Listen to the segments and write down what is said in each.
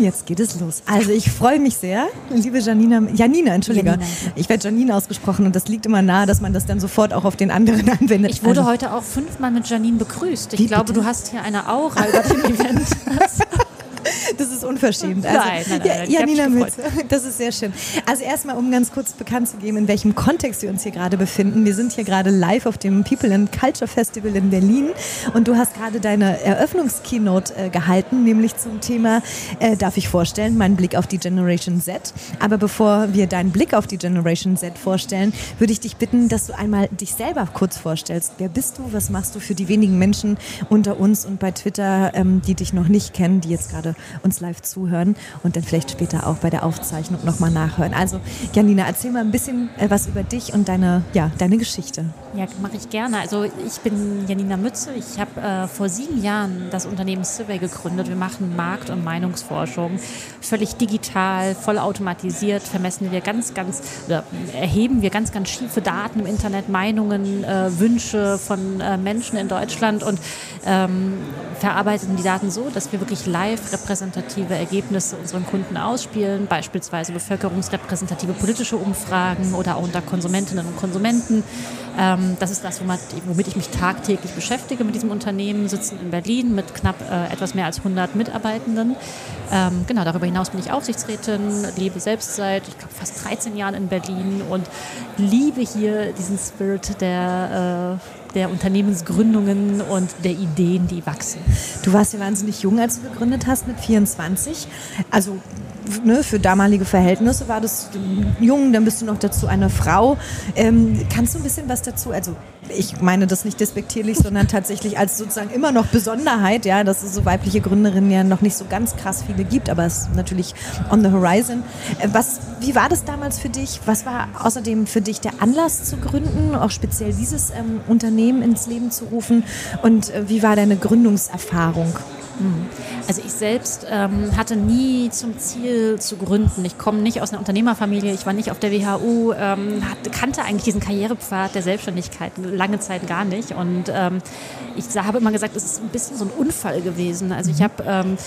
Jetzt geht es los. Also ich freue mich sehr, liebe Janina, Janina, entschuldige. Janina. Ich werde Janine ausgesprochen und das liegt immer nahe, dass man das dann sofort auch auf den anderen anwendet. Ich wurde also, heute auch fünfmal mit Janine begrüßt. Ich glaube, bitte? du hast hier eine Aura über dem Event. Das unverschämt. Also, nein, nein, nein. Ja, Janina Mütze, das ist sehr schön. Also erstmal, um ganz kurz bekannt zu geben, in welchem Kontext wir uns hier gerade befinden. Wir sind hier gerade live auf dem People and Culture Festival in Berlin und du hast gerade deine Eröffnungskeynote äh, gehalten, nämlich zum Thema, äh, darf ich vorstellen, meinen Blick auf die Generation Z. Aber bevor wir deinen Blick auf die Generation Z vorstellen, würde ich dich bitten, dass du einmal dich selber kurz vorstellst. Wer bist du? Was machst du für die wenigen Menschen unter uns und bei Twitter, ähm, die dich noch nicht kennen, die jetzt gerade uns live zuhören und dann vielleicht später auch bei der Aufzeichnung nochmal nachhören. Also Janina, erzähl mal ein bisschen äh, was über dich und deine, ja, deine Geschichte. Ja, mache ich gerne. Also ich bin Janina Mütze. Ich habe äh, vor sieben Jahren das Unternehmen Survey gegründet. Wir machen Markt- und Meinungsforschung. Völlig digital, voll automatisiert vermessen wir ganz, ganz, oder erheben wir ganz, ganz schiefe Daten im Internet, Meinungen, äh, Wünsche von äh, Menschen in Deutschland und ähm, verarbeiten die Daten so, dass wir wirklich live repräsentative Ergebnisse unseren Kunden ausspielen, beispielsweise bevölkerungsrepräsentative politische Umfragen oder auch unter Konsumentinnen und Konsumenten. Ähm, das ist das, womit ich mich tagtäglich beschäftige mit diesem Unternehmen, sitzen in Berlin mit knapp äh, etwas mehr als 100 Mitarbeitenden. Ähm, genau, darüber hinaus bin ich Aufsichtsrätin, lebe selbst seit, ich glaube, fast 13 Jahren in Berlin und liebe hier diesen Spirit der äh, der Unternehmensgründungen und der Ideen, die wachsen. Du warst ja wahnsinnig jung, als du gegründet hast mit 24. Also ne, für damalige Verhältnisse war das jung, dann bist du noch dazu eine Frau. Ähm, kannst du ein bisschen was dazu, also ich meine das nicht despektierlich, sondern tatsächlich als sozusagen immer noch Besonderheit, ja, dass es so weibliche Gründerinnen ja noch nicht so ganz krass viele gibt, aber es ist natürlich on the horizon. Äh, was, wie war das damals für dich? Was war außerdem für dich der Anlass zu gründen, auch speziell dieses ähm, Unternehmen ins Leben zu rufen? Und äh, wie war deine Gründungserfahrung? Hm. Also ich selbst ähm, hatte nie zum Ziel zu gründen. Ich komme nicht aus einer Unternehmerfamilie, ich war nicht auf der WHU, ähm, hat, kannte eigentlich diesen Karrierepfad der Selbstständigkeit lange Zeit gar nicht. Und ähm, ich habe immer gesagt, es ist ein bisschen so ein Unfall gewesen. Also ich mhm. habe ähm,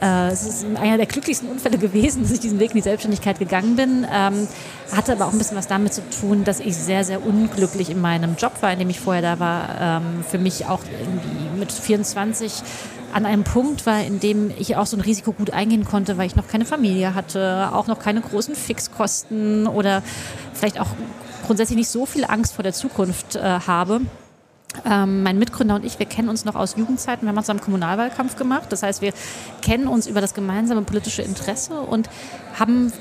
äh, es ist einer der glücklichsten Unfälle gewesen, dass ich diesen Weg in die Selbstständigkeit gegangen bin. Ähm, hatte aber auch ein bisschen was damit zu tun, dass ich sehr, sehr unglücklich in meinem Job war, in dem ich vorher da war. Ähm, für mich auch irgendwie mit 24 an einem Punkt war, in dem ich auch so ein Risiko gut eingehen konnte, weil ich noch keine Familie hatte, auch noch keine großen Fixkosten oder vielleicht auch grundsätzlich nicht so viel Angst vor der Zukunft äh, habe. Ähm, mein Mitgründer und ich, wir kennen uns noch aus Jugendzeiten. Wir haben zusammen Kommunalwahlkampf gemacht. Das heißt, wir kennen uns über das gemeinsame politische Interesse und haben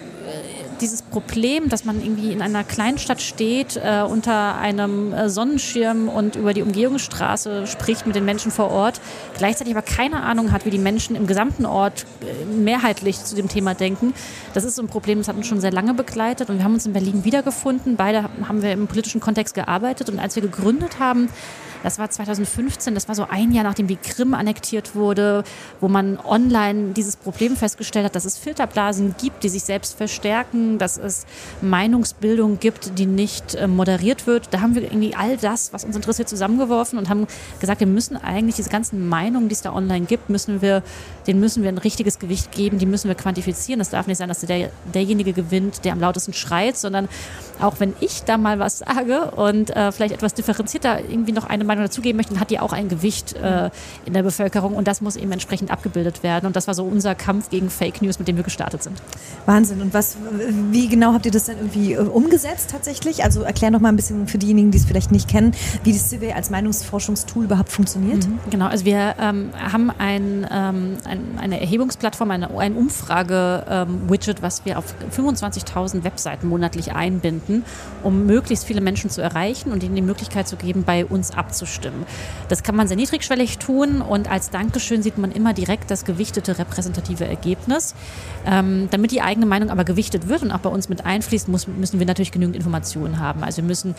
dieses Problem, dass man irgendwie in einer Kleinstadt steht, äh, unter einem äh, Sonnenschirm und über die Umgehungsstraße spricht mit den Menschen vor Ort, gleichzeitig aber keine Ahnung hat, wie die Menschen im gesamten Ort äh, mehrheitlich zu dem Thema denken. Das ist so ein Problem, das hat uns schon sehr lange begleitet und wir haben uns in Berlin wiedergefunden. Beide haben wir im politischen Kontext gearbeitet und als wir gegründet haben, das war 2015, das war so ein Jahr, nachdem die Krim annektiert wurde, wo man online dieses Problem festgestellt hat, dass es Filterblasen gibt, die sich selbst verstärken, dass es Meinungsbildung gibt, die nicht äh, moderiert wird. Da haben wir irgendwie all das, was uns interessiert, zusammengeworfen und haben gesagt, wir müssen eigentlich diese ganzen Meinungen, die es da online gibt, müssen wir, denen müssen wir ein richtiges Gewicht geben, die müssen wir quantifizieren. Das darf nicht sein, dass der, derjenige gewinnt, der am lautesten schreit, sondern auch wenn ich da mal was sage und äh, vielleicht etwas differenzierter irgendwie noch eine Meinung dazugeben möchte, hat die auch ein Gewicht äh, in der Bevölkerung und das muss eben entsprechend abgebildet werden. Und das war so unser Kampf gegen Fake News, mit dem wir gestartet sind. Wahnsinn. Und was, wie genau habt ihr das dann irgendwie äh, umgesetzt tatsächlich? Also erklär noch mal ein bisschen für diejenigen, die es vielleicht nicht kennen, wie das Survey als Meinungsforschungstool überhaupt funktioniert. Mhm, genau, also wir ähm, haben ein, ähm, ein, eine Erhebungsplattform, eine, ein Umfrage-Widget, ähm, was wir auf 25.000 Webseiten monatlich einbinden, um möglichst viele Menschen zu erreichen und ihnen die Möglichkeit zu geben, bei uns abzustimmen. Das kann man sehr niedrigschwellig tun und als Dankeschön sieht man immer direkt das gewichtete repräsentative Ergebnis. Ähm, damit die eigene Meinung aber gewichtet wird und auch bei uns mit einfließt, muss, müssen wir natürlich genügend Informationen haben. Also wir müssen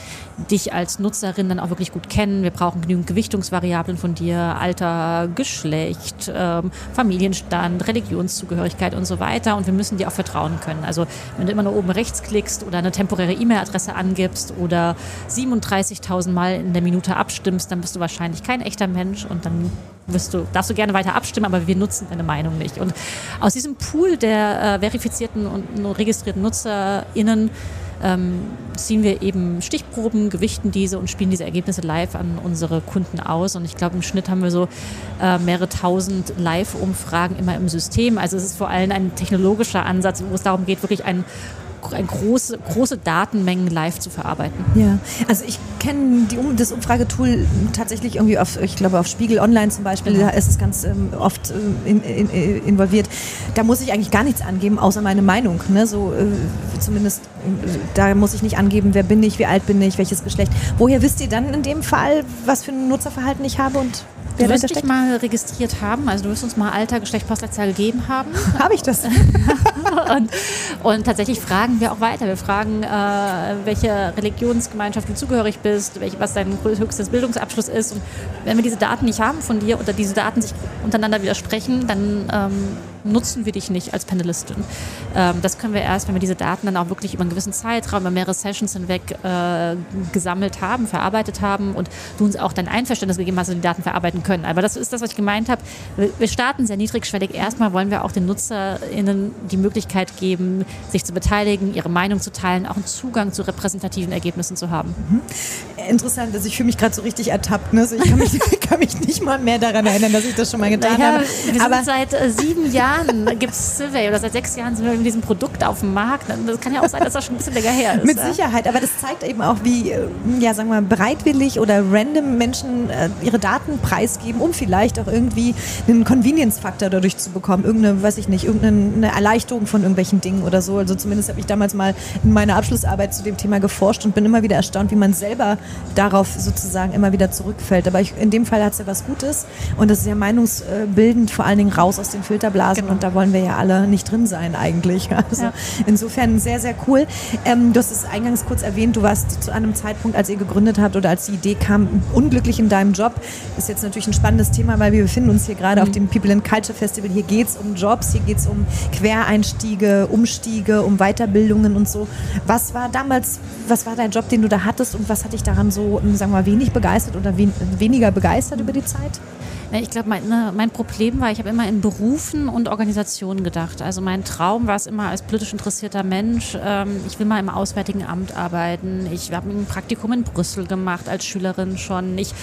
dich als Nutzerin dann auch wirklich gut kennen. Wir brauchen genügend Gewichtungsvariablen von dir, Alter, Geschlecht, ähm, Familienstand, Religionszugehörigkeit und so weiter. Und wir müssen dir auch vertrauen können. Also wenn du immer nur oben rechts klickst oder eine temporäre E-Mail-Adresse angibst oder 37.000 Mal in der Minute abstimmst, dann bist du wahrscheinlich kein echter Mensch und dann wirst du, darfst du gerne weiter abstimmen, aber wir nutzen deine Meinung nicht. Und aus diesem Pool der äh, verifizierten und registrierten NutzerInnen ähm, ziehen wir eben Stichproben, gewichten diese und spielen diese Ergebnisse live an unsere Kunden aus. Und ich glaube, im Schnitt haben wir so äh, mehrere tausend Live-Umfragen immer im System. Also es ist vor allem ein technologischer Ansatz, wo es darum geht, wirklich ein ein große, große Datenmengen live zu verarbeiten. Ja, also ich kenne das Umfragetool tatsächlich irgendwie auf, ich glaube auf Spiegel Online zum Beispiel, genau. da ist es ganz ähm, oft äh, in, in, äh, involviert. Da muss ich eigentlich gar nichts angeben, außer meine Meinung. Ne? So äh, zumindest, äh, da muss ich nicht angeben, wer bin ich, wie alt bin ich, welches Geschlecht. Woher wisst ihr dann in dem Fall, was für ein Nutzerverhalten ich habe und Du wirst dich mal registriert haben, also du wirst uns mal Alter, Geschlecht, Postleitzahl gegeben haben. Habe ich das? und, und, tatsächlich fragen wir auch weiter. Wir fragen, äh, welche Religionsgemeinschaft du zugehörig bist, welch, was dein höchstes Bildungsabschluss ist. Und wenn wir diese Daten nicht haben von dir oder diese Daten sich untereinander widersprechen, dann ähm, nutzen wir dich nicht als Panelistin. Ähm, das können wir erst, wenn wir diese Daten dann auch wirklich über einen gewissen Zeitraum, über mehrere Sessions hinweg äh, gesammelt haben, verarbeitet haben und du uns auch dein Einverständnis gegeben hast, dass wir die Daten verarbeiten können. Aber das ist das, was ich gemeint habe. Wir starten sehr niedrigschwellig. Erstmal wollen wir auch den NutzerInnen die Möglichkeit geben, sich zu beteiligen, ihre Meinung zu teilen, auch einen Zugang zu repräsentativen Ergebnissen zu haben. Mhm. Interessant, dass ich fühle mich gerade so richtig ertappt. Ne? Also ich kann mich, kann mich, nicht mal mehr daran erinnern, dass ich das schon mal getan naja, habe. Wir Aber sind seit äh, sieben Jahren Jahren gibt es Survey oder seit sechs Jahren sind wir mit diesem Produkt auf dem Markt. Das kann ja auch sein, dass das schon ein bisschen länger her ist. Mit Sicherheit, aber das zeigt eben auch, wie äh, ja, sagen wir, bereitwillig oder random Menschen äh, ihre Daten preisgeben, um vielleicht auch irgendwie einen Convenience-Faktor dadurch zu bekommen. Irgendeine, weiß ich nicht, irgendeine Erleichterung von irgendwelchen Dingen oder so. Also zumindest habe ich damals mal in meiner Abschlussarbeit zu dem Thema geforscht und bin immer wieder erstaunt, wie man selber darauf sozusagen immer wieder zurückfällt. Aber ich, in dem Fall hat es ja was Gutes und das ist ja meinungsbildend vor allen Dingen raus aus den Filterblasen genau. und da wollen wir ja alle nicht drin sein eigentlich. Also ja. insofern sehr, sehr cool. Ähm, du hast es eingangs kurz erwähnt, du warst zu einem Zeitpunkt, als ihr gegründet habt oder als die Idee kam, unglücklich in deinem Job. Ist jetzt natürlich ein spannendes Thema, weil wir befinden uns hier gerade mhm. auf dem People and Culture Festival. Hier geht es um Jobs, hier geht es um Quereinstiege, Umstiege, um Weiterbildungen und so. Was war damals, was war dein Job, den du da hattest und was hat dich daran so, sagen wir mal, wenig begeistert oder wen, weniger begeistert über die Zeit? Ich glaube, mein, ne, mein, Problem war, ich habe immer in Berufen und Organisationen gedacht. Also mein Traum war es immer als politisch interessierter Mensch, ähm, ich will mal im Auswärtigen Amt arbeiten. Ich habe ein Praktikum in Brüssel gemacht als Schülerin schon. Ich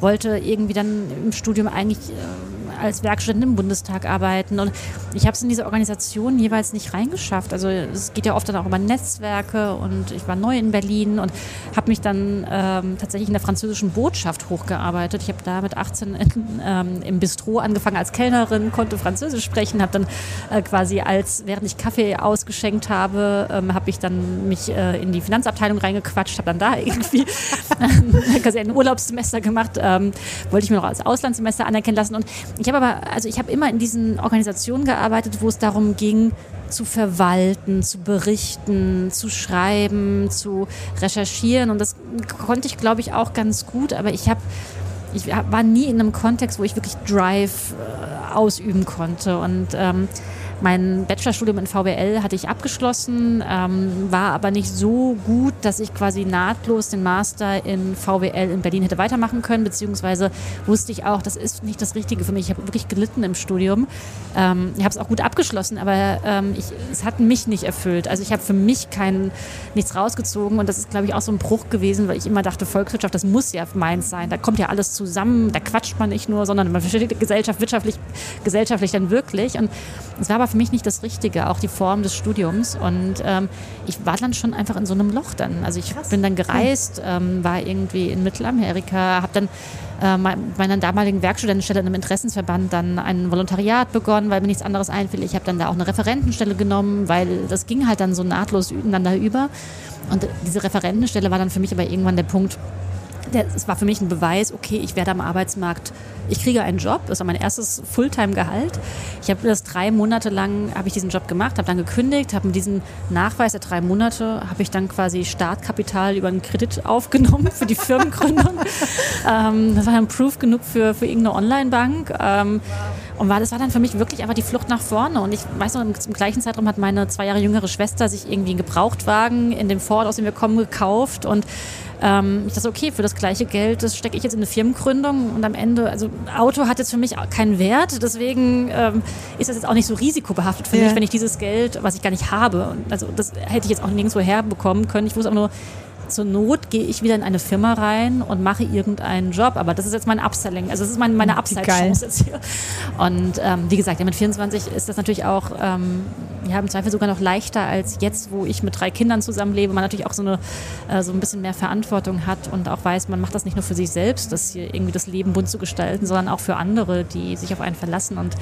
wollte irgendwie dann im Studium eigentlich äh, als Werkstudentin im Bundestag arbeiten. Und ich habe es in diese Organisation jeweils nicht reingeschafft. Also es geht ja oft dann auch über Netzwerke und ich war neu in Berlin und habe mich dann ähm, tatsächlich in der französischen Botschaft hochgearbeitet. Ich habe da mit 18 in, ähm, im Bistro angefangen als Kellnerin, konnte Französisch sprechen, habe dann äh, quasi als, während ich Kaffee ausgeschenkt habe, ähm, habe ich dann mich äh, in die Finanzabteilung reingequatscht, habe dann da irgendwie quasi ein Urlaubssemester gemacht, ähm, wollte ich mir noch als Auslandssemester anerkennen lassen. Und ich habe aber, also ich habe immer in diesen Organisationen gearbeitet, wo es darum ging, zu verwalten, zu berichten, zu schreiben, zu recherchieren. Und das konnte ich, glaube ich, auch ganz gut. Aber ich habe ich war nie in einem Kontext, wo ich wirklich Drive äh, ausüben konnte. Und ähm, mein Bachelorstudium in VWL hatte ich abgeschlossen, ähm, war aber nicht so gut, dass ich quasi nahtlos den Master in VWL in Berlin hätte weitermachen können, beziehungsweise wusste ich auch, das ist nicht das Richtige für mich. Ich habe wirklich gelitten im Studium. Ähm, ich habe es auch gut abgeschlossen, aber ähm, ich, es hat mich nicht erfüllt. Also ich habe für mich kein, nichts rausgezogen und das ist, glaube ich, auch so ein Bruch gewesen, weil ich immer dachte, Volkswirtschaft, das muss ja meins sein. Da kommt ja alles zusammen, da quatscht man nicht nur, sondern man versteht die Gesellschaft wirtschaftlich, gesellschaftlich dann wirklich. Und es war aber für mich nicht das Richtige, auch die Form des Studiums. Und ähm, ich war dann schon einfach in so einem Loch dann. Also ich Krass. bin dann gereist, ähm, war irgendwie in Mittelamerika, habe dann äh, meiner damaligen Werkstudentenstelle in einem Interessensverband dann ein Volontariat begonnen, weil mir nichts anderes einfiel. Ich habe dann da auch eine Referentenstelle genommen, weil das ging halt dann so nahtlos ineinander über. Und diese Referentenstelle war dann für mich aber irgendwann der Punkt, es war für mich ein Beweis, okay, ich werde am Arbeitsmarkt, ich kriege einen Job, das war mein erstes Fulltime-Gehalt. Ich habe das drei Monate lang, habe ich diesen Job gemacht, habe dann gekündigt, habe mit diesem Nachweis der drei Monate, habe ich dann quasi Startkapital über einen Kredit aufgenommen für die Firmengründung. ähm, das war dann Proof genug für, für irgendeine Online-Bank. Ähm, und war, das war dann für mich wirklich einfach die Flucht nach vorne. Und ich weiß noch, im, im gleichen Zeitraum hat meine zwei Jahre jüngere Schwester sich irgendwie einen Gebrauchtwagen in dem Ford, aus dem wir kommen, gekauft und ähm, ich dachte, okay, für das gleiche Geld, das stecke ich jetzt in eine Firmengründung und am Ende, also Auto hat jetzt für mich keinen Wert, deswegen ähm, ist das jetzt auch nicht so risikobehaftet für ja. mich, wenn ich dieses Geld, was ich gar nicht habe, also das hätte ich jetzt auch nirgendwo herbekommen können. Ich wusste auch nur, zur Not gehe ich wieder in eine Firma rein und mache irgendeinen Job. Aber das ist jetzt mein Upselling. Also das ist meine, meine hm, Upside-Chance jetzt hier. Und ähm, wie gesagt, ja, mit 24 ist das natürlich auch ähm, ja, im Zweifel sogar noch leichter als jetzt, wo ich mit drei Kindern zusammenlebe. Man natürlich auch so, eine, äh, so ein bisschen mehr Verantwortung hat und auch weiß, man macht das nicht nur für sich selbst, das hier irgendwie das Leben bunt zu gestalten, sondern auch für andere, die sich auf einen verlassen. Und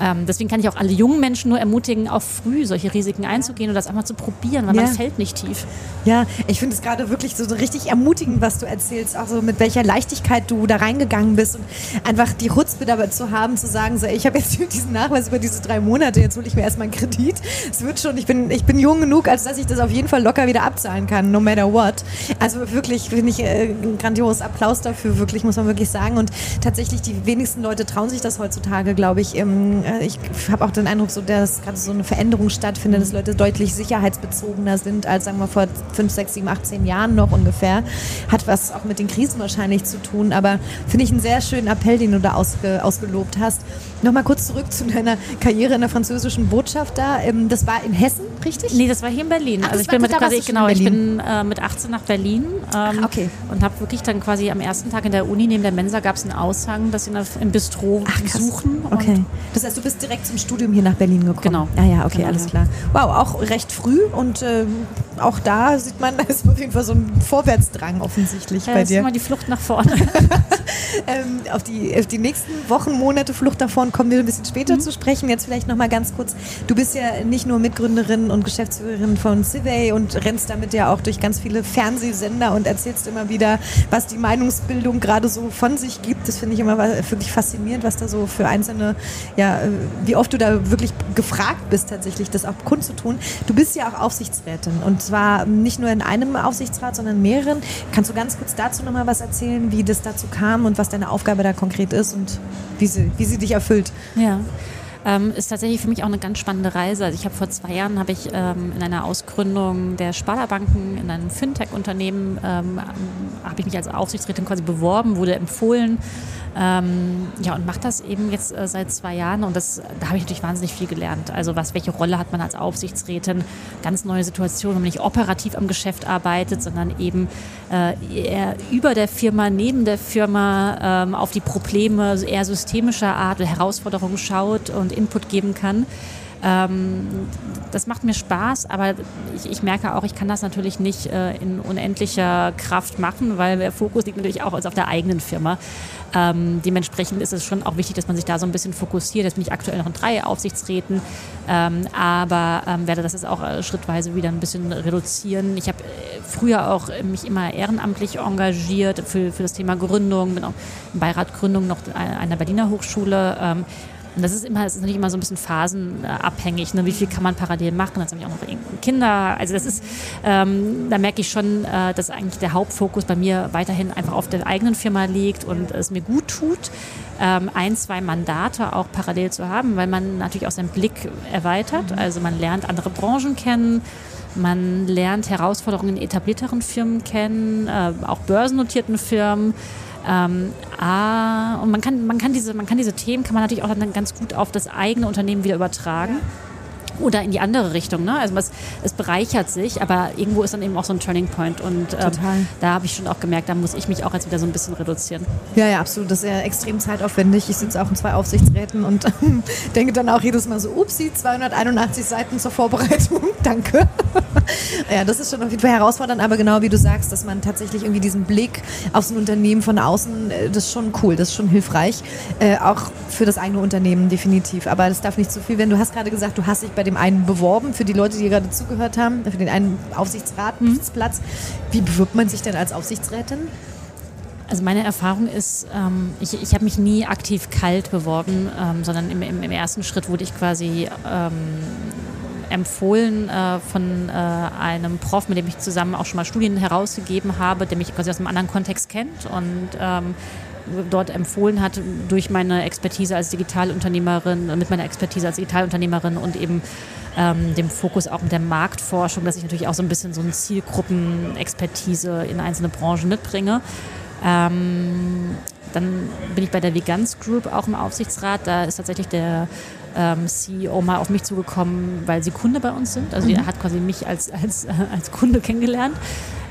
ähm, deswegen kann ich auch alle jungen Menschen nur ermutigen, auch früh solche Risiken einzugehen und das einmal zu probieren, weil ja. man fällt nicht tief. Ja, ich finde es gerade wirklich so, richtig ermutigend, was du erzählst, auch so mit welcher Leichtigkeit du da reingegangen bist und einfach die Chutzpe dabei zu haben, zu sagen, so, ich habe jetzt diesen Nachweis über diese drei Monate, jetzt hole ich mir erstmal einen Kredit. Es wird schon, ich bin, ich bin jung genug, als dass ich das auf jeden Fall locker wieder abzahlen kann, no matter what. Also wirklich, finde ich, äh, ein grandioses Applaus dafür, wirklich, muss man wirklich sagen. Und tatsächlich, die wenigsten Leute trauen sich das heutzutage, glaube ich. Ähm, äh, ich habe auch den Eindruck, so, dass gerade so eine Veränderung stattfindet, dass Leute deutlich sicherheitsbezogener sind als, sagen wir, vor 5, 6, 7, 18 Jahren noch ungefähr. Hat was auch mit den Krisen wahrscheinlich zu tun, aber finde ich einen sehr schönen Appell, den du da ausge, ausgelobt hast. Nochmal kurz zurück zu deiner Karriere in der französischen Botschaft da. Ähm, das war in Hessen, richtig? Nee, das war hier in Berlin. Ach, also ich bin mit quasi, genau, ich bin äh, mit 18 nach Berlin ähm, Ach, okay. und habe wirklich dann quasi am ersten Tag in der Uni neben der Mensa gab es einen Aushang, dass sie im Bistro Ach, besuchen. Okay. Das heißt, du bist direkt zum Studium hier nach Berlin gekommen. Genau. Ah ja, okay, genau, alles klar. Wow, auch recht früh und äh, auch da sieht man, da ist auf jeden Fall so ein Vorwärtsdrang offensichtlich ja, bei dir. Das ist immer die Flucht nach vorne. ähm, auf, die, auf die nächsten Wochen, Monate Flucht nach vorne kommen wir ein bisschen später mhm. zu sprechen. Jetzt vielleicht noch mal ganz kurz. Du bist ja nicht nur Mitgründerin und Geschäftsführerin von Civey und rennst damit ja auch durch ganz viele Fernsehsender und erzählst immer wieder, was die Meinungsbildung gerade so von sich gibt. Das finde ich immer wirklich faszinierend, was da so für einzelne, ja, äh, wie oft du da wirklich gefragt bist, tatsächlich das auch kundzutun. Du bist ja auch Aufsichtsrätin und zwar nicht nur in einem Aufsichtsrat, sondern mehreren. Kannst du ganz kurz dazu noch mal was erzählen, wie das dazu kam und was deine Aufgabe da konkret ist und wie sie, wie sie dich erfüllt? Ja. Ähm, ist tatsächlich für mich auch eine ganz spannende Reise. Also ich habe vor zwei Jahren habe ich ähm, in einer Ausgründung der Sparda-Banken in einem Fintech-Unternehmen ähm, habe ich mich als Aufsichtsrätin quasi beworben, wurde empfohlen ähm, ja, und mache das eben jetzt äh, seit zwei Jahren und das, da habe ich natürlich wahnsinnig viel gelernt. Also was, welche Rolle hat man als Aufsichtsrätin? Ganz neue Situation, wo man nicht operativ am Geschäft arbeitet, sondern eben äh, eher über der Firma, neben der Firma ähm, auf die Probleme eher systemischer Art Herausforderungen schaut und Input geben kann. Ähm, das macht mir Spaß, aber ich, ich, merke auch, ich kann das natürlich nicht äh, in unendlicher Kraft machen, weil der Fokus liegt natürlich auch auf der eigenen Firma. Ähm, dementsprechend ist es schon auch wichtig, dass man sich da so ein bisschen fokussiert. Jetzt bin ich aktuell noch in drei Aufsichtsräten, ähm, aber ähm, werde das jetzt auch äh, schrittweise wieder ein bisschen reduzieren. Ich habe äh, früher auch mich immer ehrenamtlich engagiert für, für das Thema Gründung, bin auch im Beirat Gründung noch einer Berliner Hochschule. Und das ist immer, das ist natürlich immer so ein bisschen phasenabhängig. Ne? Wie viel kann man parallel machen? Dann habe ich auch noch Kinder. Also das ist, ähm, da merke ich schon, äh, dass eigentlich der Hauptfokus bei mir weiterhin einfach auf der eigenen Firma liegt und es mir gut tut. ähm, ein, zwei Mandate auch parallel zu haben, weil man natürlich auch seinen Blick erweitert. Mhm. Also man lernt andere Branchen kennen. Man lernt Herausforderungen in etablierteren Firmen kennen, äh, auch börsennotierten Firmen. Ähm, ah, und man kann, man, kann diese, man kann diese Themen kann man natürlich auch dann ganz gut auf das eigene Unternehmen wieder übertragen. Ja oder in die andere Richtung. Ne? Also es, es, bereichert sich, aber irgendwo ist dann eben auch so ein Turning Point. Und ähm, da habe ich schon auch gemerkt, da muss ich mich auch jetzt wieder so ein bisschen reduzieren. Ja, ja, absolut. Das ist ja extrem zeitaufwendig. Ich sitze auch in zwei Aufsichtsräten und denke dann auch jedes Mal so, upsi, 281 Seiten zur Vorbereitung. Danke. ja, das ist schon auf jeden Fall herausfordernd, aber genau wie du sagst, dass man tatsächlich irgendwie diesen Blick auf so ein Unternehmen von außen, äh, das ist schon cool, das ist schon hilfreich. Äh, auch für das eigene Unternehmen definitiv. Aber das darf nicht zu viel werden. Du hast gerade gesagt, du hast dich bei dem einen beworben, für die Leute, die gerade zugehört haben, für den einen Aufsichtsratsplatz. Mhm. Wie bewirbt man sich denn als Aufsichtsrätin? Also meine Erfahrung ist, ähm, ich, ich habe mich nie aktiv kalt beworben, ähm, sondern im, im, im, ersten Schritt wurde ich quasi ähm, empfohlen äh, von äh, einem Prof, mit dem ich zusammen auch schon mal Studien herausgegeben habe, der mich quasi aus einem anderen Kontext kennt und ähm, dort empfohlen hat durch meine Expertise als Digitalunternehmerin, mit meiner Expertise als Digitalunternehmerin und eben ähm, dem Fokus auch mit der Marktforschung, dass ich natürlich auch so ein bisschen so eine Zielgruppenexpertise in einzelne Branchen mitbringe. Ähm, dann bin ich bei der Veganz Group auch im Aufsichtsrat. Da ist tatsächlich der ähm, CEO mal auf mich zugekommen, weil sie Kunde bei uns sind. Also mhm. er hat quasi mich als, als, als Kunde kennengelernt.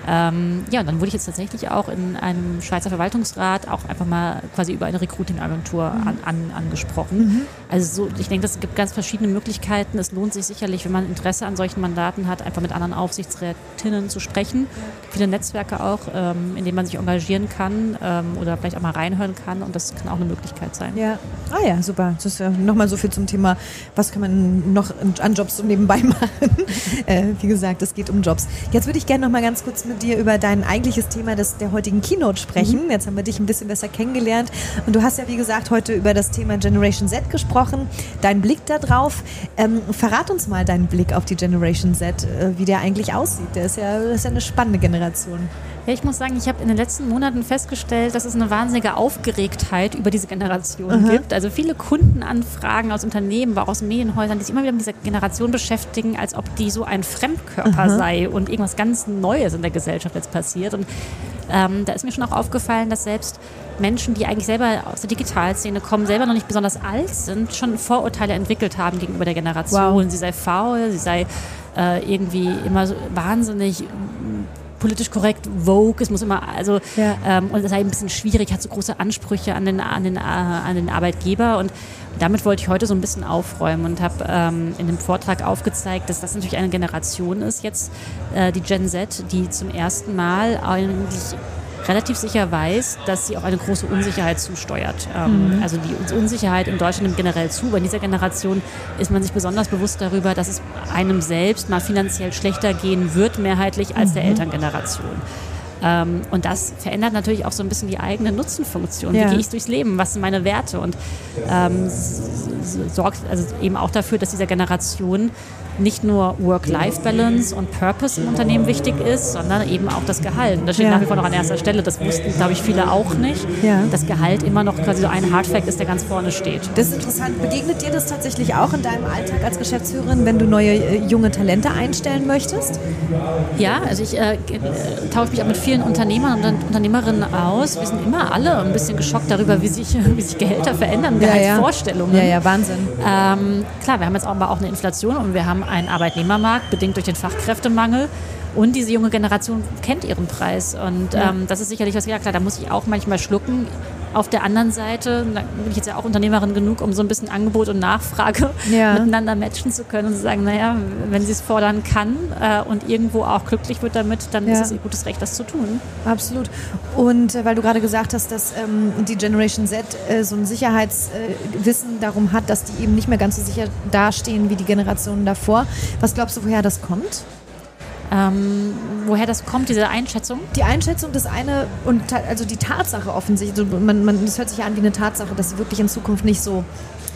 Ähm, ja, und dann wurde ich jetzt tatsächlich auch in einem Schweizer Verwaltungsrat auch einfach mal quasi über eine Recruiting-Agentur mhm. an, an, angesprochen. Mhm. Also so, ich denke, es gibt ganz verschiedene Möglichkeiten. Es lohnt sich sicherlich, wenn man Interesse an solchen Mandaten hat, einfach mit anderen Aufsichtsrätinnen zu sprechen. Viele Netzwerke auch, ähm, in denen man sich engagieren kann ähm, oder vielleicht auch mal reinhören kann und das kann auch eine Möglichkeit sein. Ja, ah ja, super. Das ist ja nochmal so viel zum Thema, was kann man noch an Jobs so nebenbei machen. äh, wie gesagt, es geht um Jobs. Jetzt würde ich gerne nochmal ganz kurz mit mit dir über dein eigentliches Thema des, der heutigen Keynote sprechen. Mhm. Jetzt haben wir dich ein bisschen besser kennengelernt. Und du hast ja, wie gesagt, heute über das Thema Generation Z gesprochen. Dein Blick darauf. Ähm, verrat uns mal deinen Blick auf die Generation Z, äh, wie der eigentlich aussieht. Der ist ja, das ist ja eine spannende Generation. Ja, ich muss sagen, ich habe in den letzten Monaten festgestellt, dass es eine wahnsinnige Aufgeregtheit über diese Generation Aha. gibt. Also viele Kundenanfragen aus Unternehmen, aber auch aus Medienhäusern, die sich immer wieder mit dieser Generation beschäftigen, als ob die so ein Fremdkörper Aha. sei und irgendwas ganz Neues in der Gesellschaft jetzt passiert. Und ähm, da ist mir schon auch aufgefallen, dass selbst Menschen, die eigentlich selber aus der Digitalszene kommen, selber noch nicht besonders alt sind, schon Vorurteile entwickelt haben gegenüber der Generation. Wow. Sie sei faul, sie sei äh, irgendwie immer so wahnsinnig politisch korrekt, Vogue, es muss immer, also, ja. ähm, und es sei ein bisschen schwierig, hat so große Ansprüche an den, an den, äh, an den Arbeitgeber und damit wollte ich heute so ein bisschen aufräumen und habe ähm, in dem Vortrag aufgezeigt, dass das natürlich eine Generation ist jetzt, äh, die Gen Z, die zum ersten Mal eigentlich relativ sicher weiß, dass sie auch eine große Unsicherheit zusteuert. Ähm, mhm. Also die Unsicherheit in Deutschland nimmt generell zu. Bei dieser Generation ist man sich besonders bewusst darüber, dass es einem selbst mal finanziell schlechter gehen wird, mehrheitlich als mhm. der Elterngeneration. Ähm, und das verändert natürlich auch so ein bisschen die eigene Nutzenfunktion. Ja. Wie gehe ich durchs Leben? Was sind meine Werte? Und ähm, sorgt also eben auch dafür, dass dieser Generation nicht nur Work-Life-Balance und Purpose im Unternehmen wichtig ist, sondern eben auch das Gehalt. Und das steht ja. nach wie vor noch an erster Stelle. Das wussten, glaube ich, viele auch nicht. Ja. Das Gehalt immer noch quasi so ein Hardfact ist, der ganz vorne steht. Das ist interessant. Begegnet dir das tatsächlich auch in deinem Alltag als Geschäftsführerin, wenn du neue äh, junge Talente einstellen möchtest? Ja, also ich äh, tausche mich auch mit vielen Unternehmern und Unternehmerinnen aus. Wir sind immer alle ein bisschen geschockt darüber, wie sich, wie sich Gehälter verändern, Gehaltsvorstellungen. Ja, ja, Wahnsinn. Ähm, klar, wir haben jetzt aber auch eine Inflation und wir haben einen Arbeitnehmermarkt, bedingt durch den Fachkräftemangel. Und diese junge Generation kennt ihren Preis. Und ja. ähm, das ist sicherlich was, ja klar, da muss ich auch manchmal schlucken. Auf der anderen Seite da bin ich jetzt ja auch Unternehmerin genug, um so ein bisschen Angebot und Nachfrage ja. miteinander matchen zu können und zu sagen, naja, wenn sie es fordern kann äh, und irgendwo auch glücklich wird damit, dann ja. ist es ihr gutes Recht, das zu tun. Absolut. Und äh, weil du gerade gesagt hast, dass ähm, die Generation Z äh, so ein Sicherheitswissen darum hat, dass die eben nicht mehr ganz so sicher dastehen wie die Generationen davor. Was glaubst du, woher das kommt? Ähm, woher das kommt, diese Einschätzung? Die Einschätzung, das eine und also die Tatsache offensichtlich, also man, man, das hört sich ja an wie eine Tatsache, dass sie wirklich in Zukunft nicht so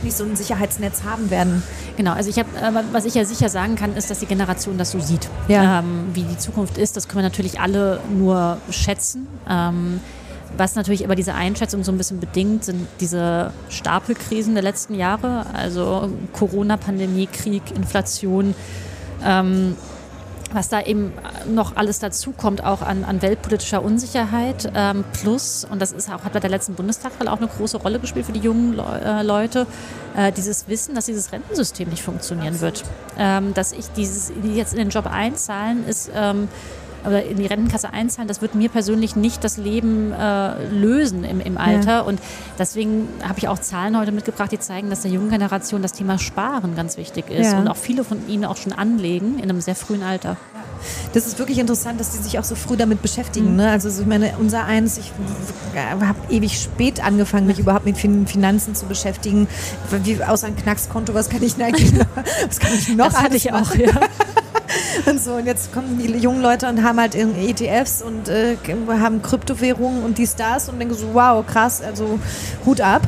nicht so ein Sicherheitsnetz haben werden. Genau, also ich habe, äh, was ich ja sicher sagen kann, ist, dass die Generation das so sieht. Ja. Ähm, wie die Zukunft ist, das können wir natürlich alle nur schätzen. Ähm, was natürlich aber diese Einschätzung so ein bisschen bedingt, sind diese Stapelkrisen der letzten Jahre, also Corona, Pandemie, Krieg, Inflation. Ähm, was da eben noch alles dazu kommt, auch an, an weltpolitischer Unsicherheit. Ähm, plus, und das ist auch, hat bei der letzten Bundestagswahl auch eine große Rolle gespielt für die jungen Le äh, Leute, äh, dieses Wissen, dass dieses Rentensystem nicht funktionieren wird. Ähm, dass ich dieses, die jetzt in den Job einzahlen, ist ähm, oder in die Rentenkasse einzahlen, das wird mir persönlich nicht das Leben äh, lösen im, im Alter. Ja. Und deswegen habe ich auch Zahlen heute mitgebracht, die zeigen, dass der jungen Generation das Thema Sparen ganz wichtig ist ja. und auch viele von ihnen auch schon anlegen in einem sehr frühen Alter. Das ist wirklich interessant, dass die sich auch so früh damit beschäftigen. Mhm. Ne? Also ich meine, unser eins, ich habe ewig spät angefangen, mich überhaupt mit Finanzen zu beschäftigen. Wie, außer ein Knackskonto, was kann ich denn eigentlich noch? Was kann ich noch das hatte ich auch, ja. und so. Und jetzt kommen die jungen Leute und haben halt ETFs und äh, haben Kryptowährungen und dies, das und denken so, wow, krass, also Hut ab.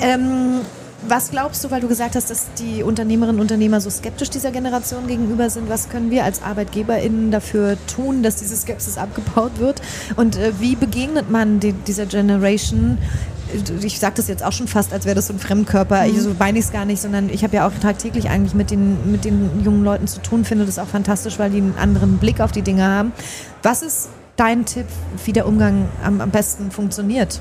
Ähm, was glaubst du, weil du gesagt hast, dass die Unternehmerinnen und Unternehmer so skeptisch dieser Generation gegenüber sind, was können wir als ArbeitgeberInnen dafür tun, dass diese Skepsis abgebaut wird? Und äh, wie begegnet man die, dieser Generation ich sage das jetzt auch schon fast, als wäre das so ein Fremdkörper. Mhm. Ich, so meine ich es gar nicht, sondern ich habe ja auch tagtäglich eigentlich mit den, mit den jungen Leuten zu tun, finde das auch fantastisch, weil die einen anderen Blick auf die Dinge haben. Was ist dein Tipp, wie der Umgang am, am besten funktioniert?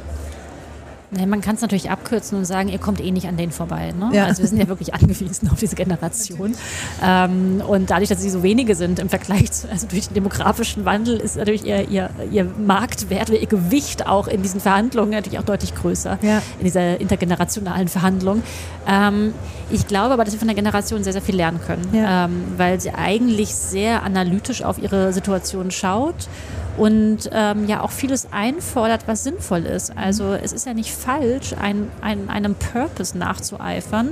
Man kann es natürlich abkürzen und sagen, ihr kommt eh nicht an denen vorbei. Ne? Ja. Also wir sind ja wirklich angewiesen auf diese Generation. Ähm, und dadurch, dass sie so wenige sind im Vergleich zu, also durch den demografischen Wandel, ist natürlich ihr, ihr, ihr Marktwert oder ihr Gewicht auch in diesen Verhandlungen natürlich auch deutlich größer, ja. in dieser intergenerationalen Verhandlung. Ähm, ich glaube aber, dass wir von der Generation sehr, sehr viel lernen können, ja. ähm, weil sie eigentlich sehr analytisch auf ihre Situation schaut und ähm, ja auch vieles einfordert, was sinnvoll ist. Also es ist ja nicht falsch, ein, ein, einem Purpose nachzueifern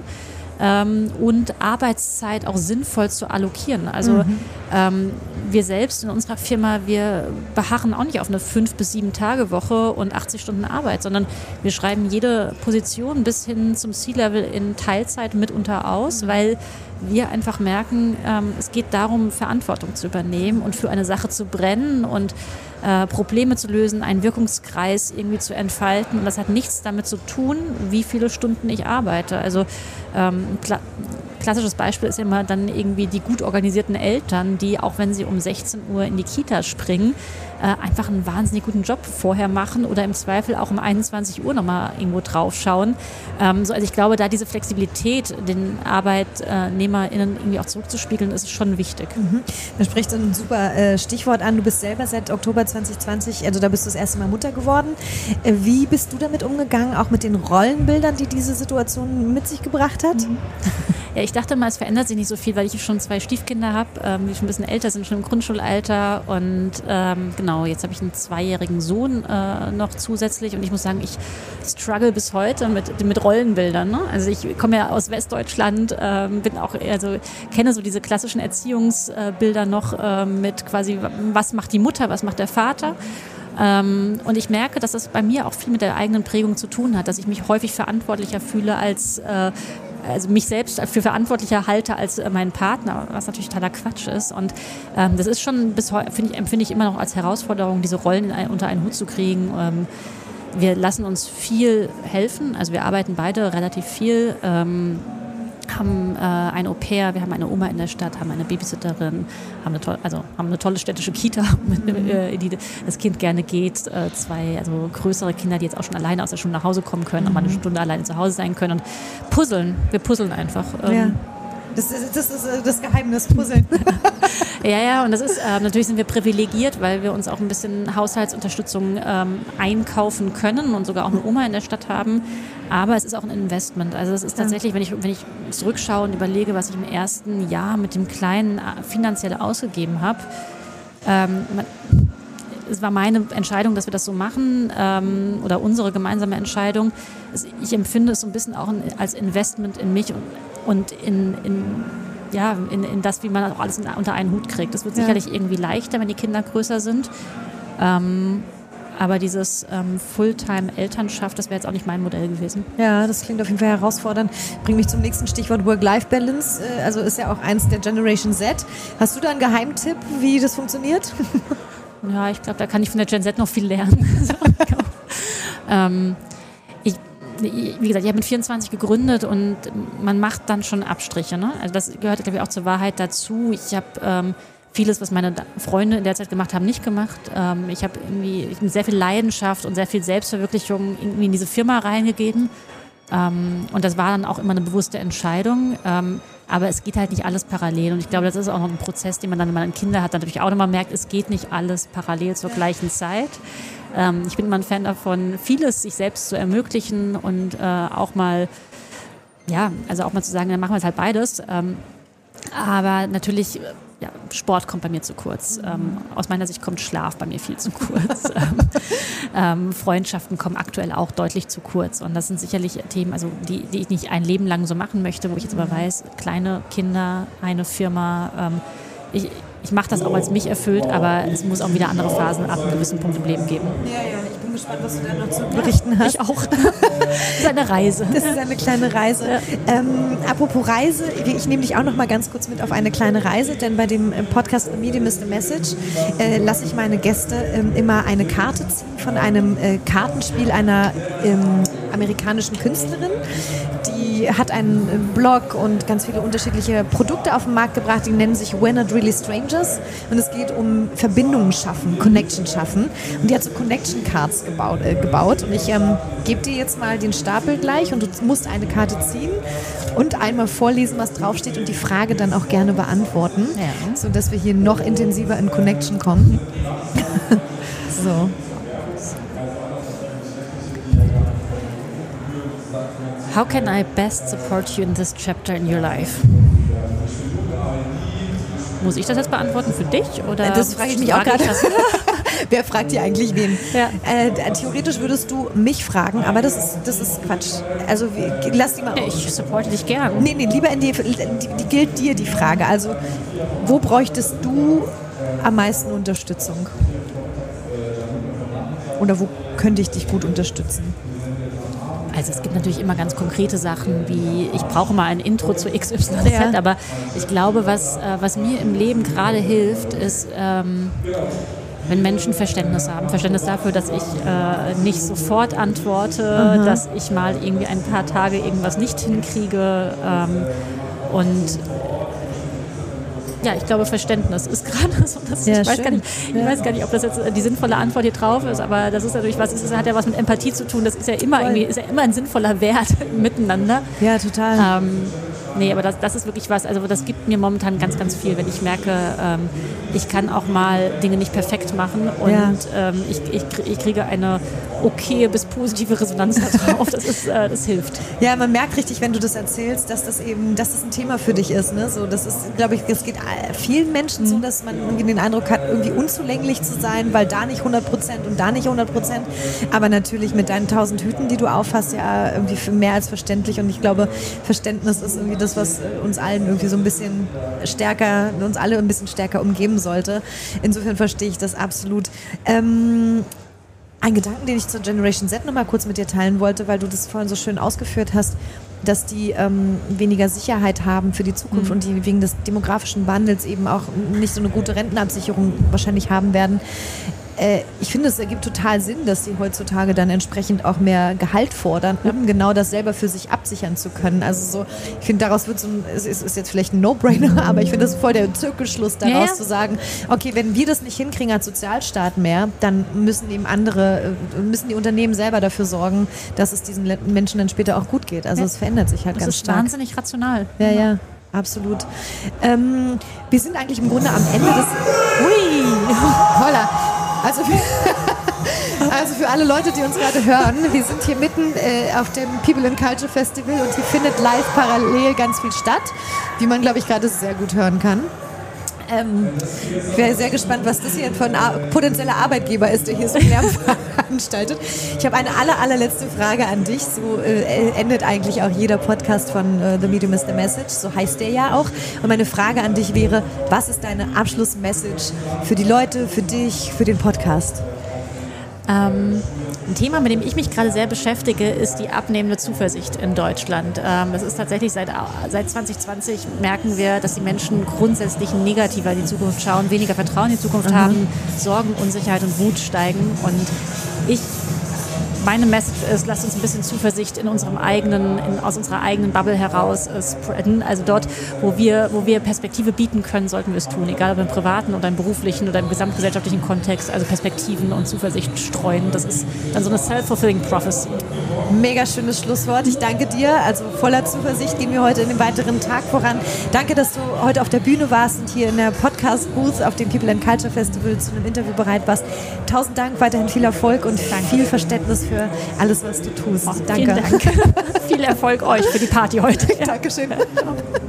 ähm, und Arbeitszeit auch sinnvoll zu allokieren. Also mhm. ähm, wir selbst in unserer Firma, wir beharren auch nicht auf eine fünf bis sieben Tage Woche und 80 Stunden Arbeit, sondern wir schreiben jede Position bis hin zum C-Level in Teilzeit mitunter aus, mhm. weil wir einfach merken, ähm, es geht darum, Verantwortung zu übernehmen und für eine Sache zu brennen und äh, Probleme zu lösen, einen Wirkungskreis irgendwie zu entfalten. Und das hat nichts damit zu tun, wie viele Stunden ich arbeite. Also ähm, kla klassisches Beispiel ist immer dann irgendwie die gut organisierten Eltern, die auch wenn sie um 16 Uhr in die Kita springen, äh, einfach einen wahnsinnig guten Job vorher machen oder im Zweifel auch um 21 Uhr nochmal irgendwo draufschauen. Ähm, so, also ich glaube, da diese Flexibilität den ArbeitnehmerInnen irgendwie auch zurückzuspiegeln, ist schon wichtig. Mhm. Da spricht ein super äh, Stichwort an. Du bist selber seit Oktober 2020, also da bist du das erste Mal Mutter geworden. Äh, wie bist du damit umgegangen, auch mit den Rollenbildern, die diese Situation mit sich gebracht hat? Mhm. Ja, ich dachte mal, es verändert sich nicht so viel, weil ich schon zwei Stiefkinder habe, ähm, die schon ein bisschen älter sind, schon im Grundschulalter. Und ähm, genau, jetzt habe ich einen zweijährigen Sohn äh, noch zusätzlich. Und ich muss sagen, ich struggle bis heute mit, mit Rollenbildern. Ne? Also ich komme ja aus Westdeutschland, ähm, bin auch, also kenne so diese klassischen Erziehungsbilder noch äh, mit quasi, was macht die Mutter, was macht der Vater. Ähm, und ich merke, dass das bei mir auch viel mit der eigenen Prägung zu tun hat, dass ich mich häufig verantwortlicher fühle als äh, also mich selbst für verantwortlicher halte als äh, meinen Partner, was natürlich totaler Quatsch ist. Und ähm, das ist schon bis heute, ich, empfinde ich immer noch als Herausforderung, diese Rollen ein, unter einen Hut zu kriegen. Ähm, wir lassen uns viel helfen, also wir arbeiten beide relativ viel. Ähm, haben äh, ein Au-pair, wir haben eine Oma in der Stadt, haben eine Babysitterin, haben eine, tolle, also haben eine tolle städtische Kita, äh, in die das Kind gerne geht. Äh, zwei also größere Kinder, die jetzt auch schon alleine aus der Schule nach Hause kommen können, mhm. auch mal eine Stunde alleine zu Hause sein können und puzzeln. Wir puzzeln einfach. Ähm, ja. Das ist, das ist äh, das Geheimnis, Puzzeln. ja, ja, und das ist, äh, natürlich sind wir privilegiert, weil wir uns auch ein bisschen Haushaltsunterstützung ähm, einkaufen können und sogar auch eine Oma in der Stadt haben. Aber es ist auch ein Investment. Also es ist tatsächlich, wenn ich, wenn ich zurückschaue und überlege, was ich im ersten Jahr mit dem Kleinen äh, finanziell ausgegeben habe, ähm, es war meine Entscheidung, dass wir das so machen ähm, oder unsere gemeinsame Entscheidung. Ich empfinde es so ein bisschen auch als Investment in mich und und in, in ja, in, in das, wie man auch alles unter einen Hut kriegt. Das wird sicherlich ja. irgendwie leichter, wenn die Kinder größer sind. Ähm, aber dieses ähm, Fulltime-Elternschaft, das wäre jetzt auch nicht mein Modell gewesen. Ja, das klingt auf jeden Fall herausfordernd. Bringt mich zum nächsten Stichwort Work-Life-Balance. Äh, also ist ja auch eins der Generation Z. Hast du da einen Geheimtipp, wie das funktioniert? Ja, ich glaube, da kann ich von der Gen Z noch viel lernen. Ähm, wie gesagt, ich habe mit 24 gegründet und man macht dann schon Abstriche. Ne? Also das gehört, glaube ich, auch zur Wahrheit dazu. Ich habe ähm, vieles, was meine Freunde in der Zeit gemacht haben, nicht gemacht. Ähm, ich habe irgendwie ich sehr viel Leidenschaft und sehr viel Selbstverwirklichung irgendwie in diese Firma reingegeben. Ähm, und das war dann auch immer eine bewusste Entscheidung. Ähm, aber es geht halt nicht alles parallel. Und ich glaube, das ist auch noch ein Prozess, den man dann, wenn man Kinder hat, natürlich auch nochmal merkt, es geht nicht alles parallel zur gleichen Zeit. Ähm, ich bin immer ein Fan davon, vieles sich selbst zu ermöglichen und äh, auch mal, ja, also auch mal zu sagen, dann machen wir es halt beides. Ähm, aber natürlich ja, Sport kommt bei mir zu kurz. Ähm, aus meiner Sicht kommt Schlaf bei mir viel zu kurz. ähm, ähm, Freundschaften kommen aktuell auch deutlich zu kurz. Und das sind sicherlich Themen, also die, die ich nicht ein Leben lang so machen möchte, wo ich jetzt aber weiß, kleine Kinder, eine Firma. Ähm, ich, ich mache das auch, als mich erfüllt, aber es muss auch wieder andere Phasen ab einem gewissen Punkt im Leben geben. Ja, ja, ich bin gespannt, was du da noch zu berichten hast. Ich auch. das ist eine Reise. Das ist eine kleine Reise. Ja. Ähm, apropos Reise, ich nehme dich auch noch mal ganz kurz mit auf eine kleine Reise, denn bei dem äh, Podcast The Medium is the Message äh, lasse ich meine Gäste äh, immer eine Karte ziehen von einem äh, Kartenspiel einer ähm, amerikanischen Künstlerin. Die hat einen Blog und ganz viele unterschiedliche Produkte auf den Markt gebracht, die nennen sich We're Not Really Strangers und es geht um Verbindungen schaffen, Connection schaffen und die hat so Connection Cards gebaut, äh, gebaut. und ich ähm, gebe dir jetzt mal den Stapel gleich und du musst eine Karte ziehen und einmal vorlesen, was draufsteht und die Frage dann auch gerne beantworten, ja. sodass wir hier noch intensiver in Connection kommen. so. How can I best support you in this chapter in your life? Muss ich das jetzt beantworten für dich? Oder das frage ich mich auch gerade. Wer fragt hier eigentlich wen? Ja. Äh, theoretisch würdest du mich fragen, aber das ist, das ist Quatsch. Also lass die mal. Ich supporte dich gern. Nee, nee, lieber in die, die, die gilt dir die Frage. Also, wo bräuchtest du am meisten Unterstützung? Oder wo könnte ich dich gut unterstützen? Also es gibt natürlich immer ganz konkrete Sachen wie, ich brauche mal ein Intro zu XYZ, ja. aber ich glaube, was, äh, was mir im Leben gerade hilft, ist, ähm, wenn Menschen Verständnis haben. Verständnis dafür, dass ich äh, nicht sofort antworte, mhm. dass ich mal irgendwie ein paar Tage irgendwas nicht hinkriege ähm, und ja, ich glaube, Verständnis ist gerade so. Dass ja, ich, weiß gar nicht, ich ja. weiß gar nicht, ob das jetzt die sinnvolle Antwort hier drauf ist, aber das ist natürlich was, das hat ja was mit Empathie zu tun. Das ist ja immer irgendwie, ist ja immer ein sinnvoller Wert miteinander. Ja, total. Ähm, nee, aber das, das ist wirklich was, also das gibt mir momentan ganz, ganz viel, wenn ich merke, ähm, ich kann auch mal Dinge nicht perfekt machen und ja. ähm, ich, ich, ich, kriege eine okay bis positive Resonanz darauf. Das, ist, äh, das hilft. Ja, man merkt richtig, wenn du das erzählst, dass das eben, dass das ein Thema für dich ist. Ne? So, das ist, glaube ich, es geht vielen Menschen mhm. so, dass man irgendwie den Eindruck hat, irgendwie unzulänglich zu sein, weil da nicht 100 Prozent und da nicht 100 Prozent. Aber natürlich mit deinen tausend Hüten, die du aufhast, ja irgendwie mehr als verständlich. Und ich glaube, Verständnis ist irgendwie das, was uns allen irgendwie so ein bisschen stärker, uns alle ein bisschen stärker umgeben sollte. Insofern verstehe ich das absolut. Ähm, ein Gedanken, den ich zur Generation Z nochmal kurz mit dir teilen wollte, weil du das vorhin so schön ausgeführt hast, dass die ähm, weniger Sicherheit haben für die Zukunft mhm. und die wegen des demografischen Wandels eben auch nicht so eine gute Rentenabsicherung wahrscheinlich haben werden. Äh, ich finde, es ergibt total Sinn, dass sie heutzutage dann entsprechend auch mehr Gehalt fordern, um genau das selber für sich absichern zu können. Also so, ich finde, daraus wird so ein, es ist, jetzt vielleicht ein No-Brainer, aber ich finde, das ist voll der Zirkelschluss daraus ja. zu sagen, okay, wenn wir das nicht hinkriegen als Sozialstaat mehr, dann müssen eben andere, äh, müssen die Unternehmen selber dafür sorgen, dass es diesen Menschen dann später auch gut geht. Also ja. es verändert sich halt das ganz stark. Das ist wahnsinnig rational. Ja, ja. Absolut. Ähm, wir sind eigentlich im Grunde am Ende des. Hui! Holla! Also für, also für alle Leute, die uns gerade hören, wir sind hier mitten äh, auf dem People and Culture Festival und hier findet live parallel ganz viel statt, wie man, glaube ich, gerade sehr gut hören kann. Ähm, ich wäre sehr gespannt, was das hier für ein potenzieller Arbeitgeber ist, der hier so Lärm veranstaltet. Ich habe eine aller, allerletzte Frage an dich. So äh, endet eigentlich auch jeder Podcast von äh, The Medium is the Message. So heißt der ja auch. Und meine Frage an dich wäre, was ist deine Abschlussmessage für die Leute, für dich, für den Podcast? Ähm, ein Thema, mit dem ich mich gerade sehr beschäftige, ist die abnehmende Zuversicht in Deutschland. Ähm, das ist tatsächlich seit, seit 2020 merken wir, dass die Menschen grundsätzlich negativer in die Zukunft schauen, weniger Vertrauen in die Zukunft mhm. haben, Sorgen, Unsicherheit und Wut steigen. Und ich meine Message ist, lasst uns ein bisschen Zuversicht in unserem eigenen, in, aus unserer eigenen Bubble heraus äh, spreaden. Also dort, wo wir, wo wir Perspektive bieten können, sollten wir es tun, egal ob im privaten oder im beruflichen oder im gesamtgesellschaftlichen Kontext. Also Perspektiven und Zuversicht streuen. Das ist dann so eine self-fulfilling prophecy. Mega schönes Schlusswort. Ich danke dir. Also voller Zuversicht gehen wir heute in den weiteren Tag voran. Danke, dass du heute auf der Bühne warst und hier in der Podcast-Booth auf dem People and Culture Festival zu einem Interview bereit warst. Tausend Dank, weiterhin viel Erfolg und danke. viel Verständnis für alles, was du tust. Oh, danke. Dank. viel Erfolg euch für die Party heute. Dankeschön.